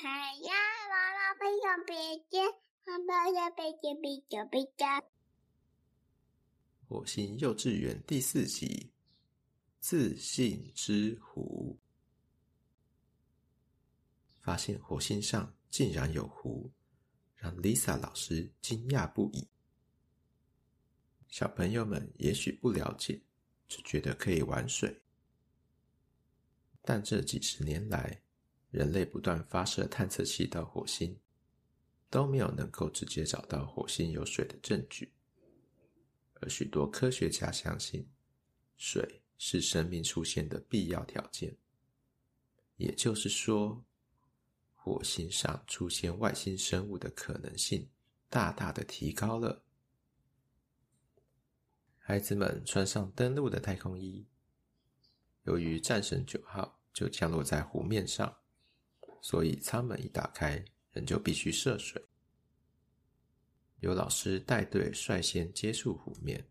牌呀，娃娃飞上鼻尖，妈妈的鼻尖比较比较。火星幼稚园第四集：自信之湖。发现火星上竟然有湖，让 Lisa 老师惊讶不已。小朋友们也许不了解，只觉得可以玩水。但这几十年来，人类不断发射探测器到火星，都没有能够直接找到火星有水的证据。而许多科学家相信，水是生命出现的必要条件。也就是说，火星上出现外星生物的可能性大大的提高了。孩子们穿上登陆的太空衣。由于战神九号就降落在湖面上，所以舱门一打开，人就必须涉水。由老师带队率先接触湖面，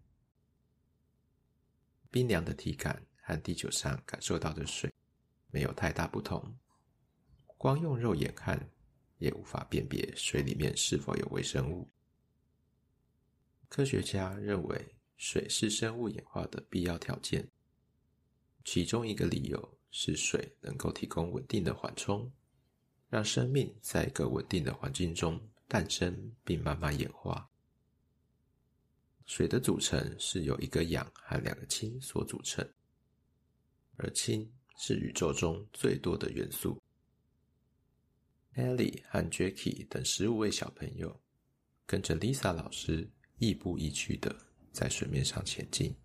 冰凉的体感和地球上感受到的水没有太大不同。光用肉眼看，也无法辨别水里面是否有微生物。科学家认为，水是生物演化的必要条件，其中一个理由是水能够提供稳定的缓冲，让生命在一个稳定的环境中诞生并慢慢演化。水的组成是由一个氧和两个氢所组成，而氢是宇宙中最多的元素。Haley 和 Jackie 等十五位小朋友跟着 Lisa 老师亦步亦趋的在水面上前进。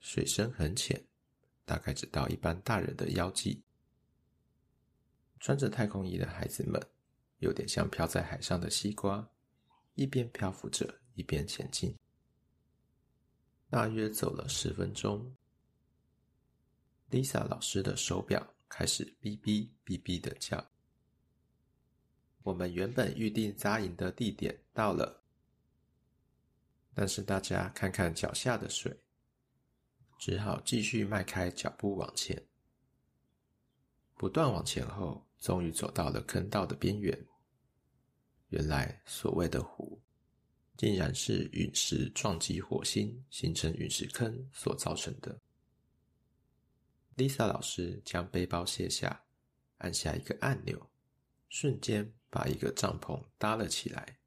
水深很浅，大概只到一般大人的腰际。穿着太空衣的孩子们有点像飘在海上的西瓜，一边漂浮着，一边前进。大约走了十分钟，Lisa 老师的手表开始哔哔哔哔的叫。我们原本预定扎营的地点到了，但是大家看看脚下的水，只好继续迈开脚步往前。不断往前后，终于走到了坑道的边缘。原来所谓的湖，竟然是陨石撞击火星形成陨石坑所造成的。Lisa 老师将背包卸下，按下一个按钮，瞬间。把一个帐篷搭了起来，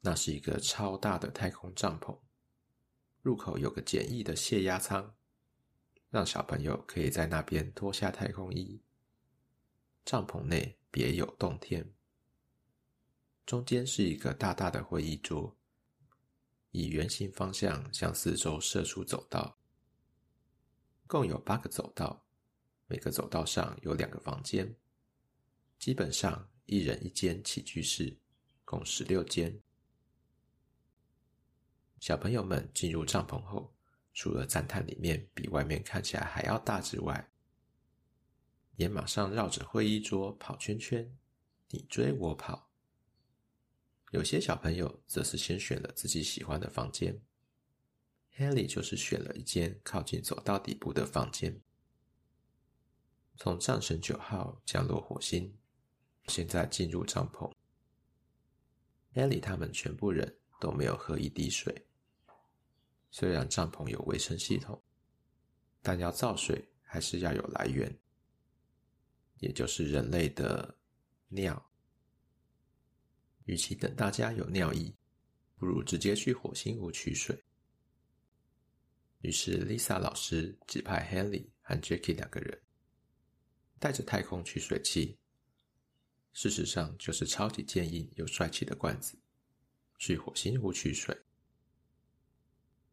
那是一个超大的太空帐篷。入口有个简易的泄压舱，让小朋友可以在那边脱下太空衣。帐篷内别有洞天，中间是一个大大的会议桌，以圆形方向向四周射出走道，共有八个走道，每个走道上有两个房间，基本上。一人一间起居室，共十六间。小朋友们进入帐篷后，除了赞叹里面比外面看起来还要大之外，也马上绕着会议桌跑圈圈，你追我跑。有些小朋友则是先选了自己喜欢的房间，Haley 就是选了一间靠近走道底部的房间。从战神九号降落火星。现在进入帐篷，Haley 他们全部人都没有喝一滴水。虽然帐篷有卫生系统，但要造水还是要有来源，也就是人类的尿。与其等大家有尿意，不如直接去火星湖取水。于是 Lisa 老师指派 Haley 和 Jackie 两个人带着太空取水器。事实上，就是超级坚硬又帅气的罐子，去火星湖取水。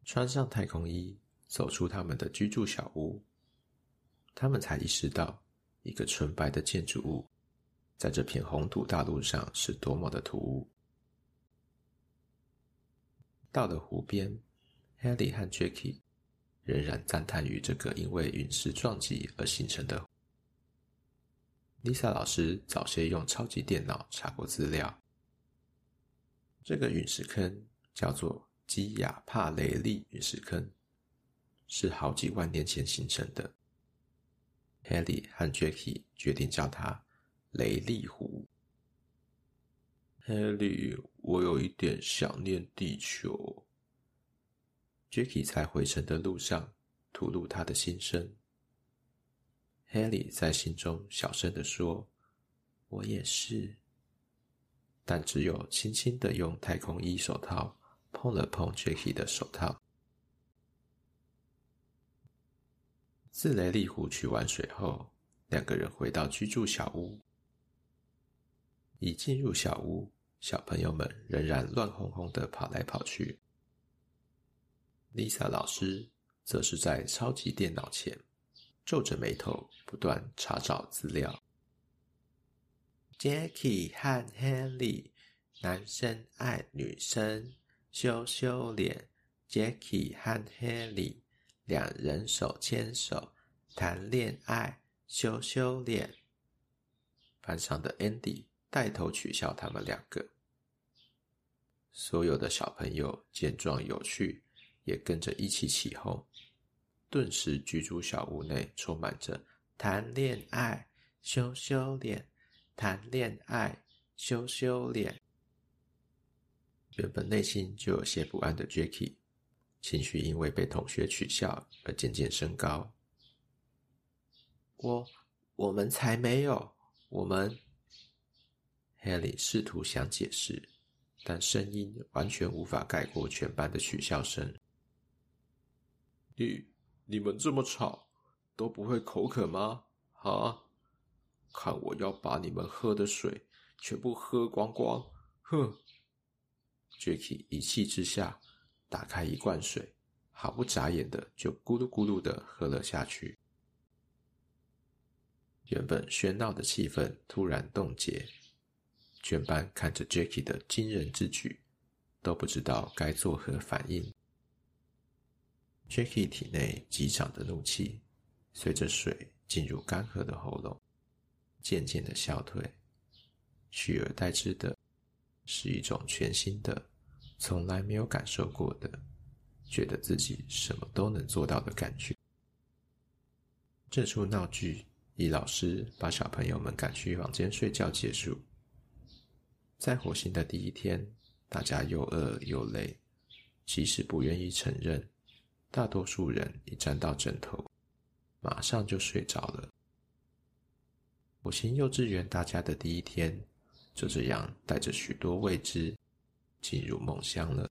穿上太空衣，走出他们的居住小屋，他们才意识到，一个纯白的建筑物，在这片红土大陆上是多么的突兀。到了湖边，Haley 和 Jackie 仍然赞叹于这个因为陨石撞击而形成的。Lisa 老师早些用超级电脑查过资料，这个陨石坑叫做基亚帕雷利陨石坑，是好几万年前形成的。Haley 和 Jackie 决定叫它雷利湖。黑莉，我有一点想念地球。Jackie 在回程的路上吐露他的心声。黑莉在心中小声的说：“我也是。”但只有轻轻的用太空衣手套碰了碰 Jackie 的手套。自雷利湖取完水后，两个人回到居住小屋。一进入小屋，小朋友们仍然乱哄哄的跑来跑去。Lisa 老师则是在超级电脑前皱着眉头，不断查找资料。Jackie 和 Haley，男生爱女生，羞羞脸。Jackie 和 Haley，两人手牵手谈恋爱，羞羞脸。班上的 Andy 带头取笑他们两个。所有的小朋友见状有趣，也跟着一起起哄。顿时，居住小屋内充满着谈恋爱、羞羞脸。谈恋爱，羞羞脸。原本内心就有些不安的 Jackie，情绪因为被同学取笑而渐渐升高。我，我们才没有，我们。Haley 试图想解释，但声音完全无法盖过全班的取笑声。你，你们这么吵，都不会口渴吗？啊？看我要把你们喝的水全部喝光光！哼！Jackie 一气之下打开一罐水，毫不眨眼的就咕噜咕噜的喝了下去。原本喧闹的气氛突然冻结，全班看着 Jackie 的惊人之举，都不知道该作何反应。Jackie 体内急涨的怒气随着水进入干涸的喉咙。渐渐的消退，取而代之的是一种全新的、从来没有感受过的，觉得自己什么都能做到的感觉。这出闹剧以老师把小朋友们赶去房间睡觉结束。在火星的第一天，大家又饿又累，即使不愿意承认，大多数人一沾到枕头，马上就睡着了。火星幼稚园大家的第一天，就这样带着许多未知进入梦乡了。